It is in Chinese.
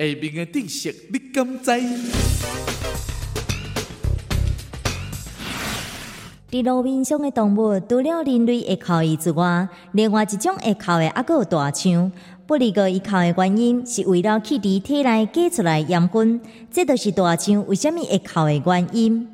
下面的知识你敢知？在路面上的动物除了人类会靠伊之外另外一种会靠的还有大象。不离个伊靠的原因是为了去除体内挤出来盐分这就是大象为什么会靠的原因。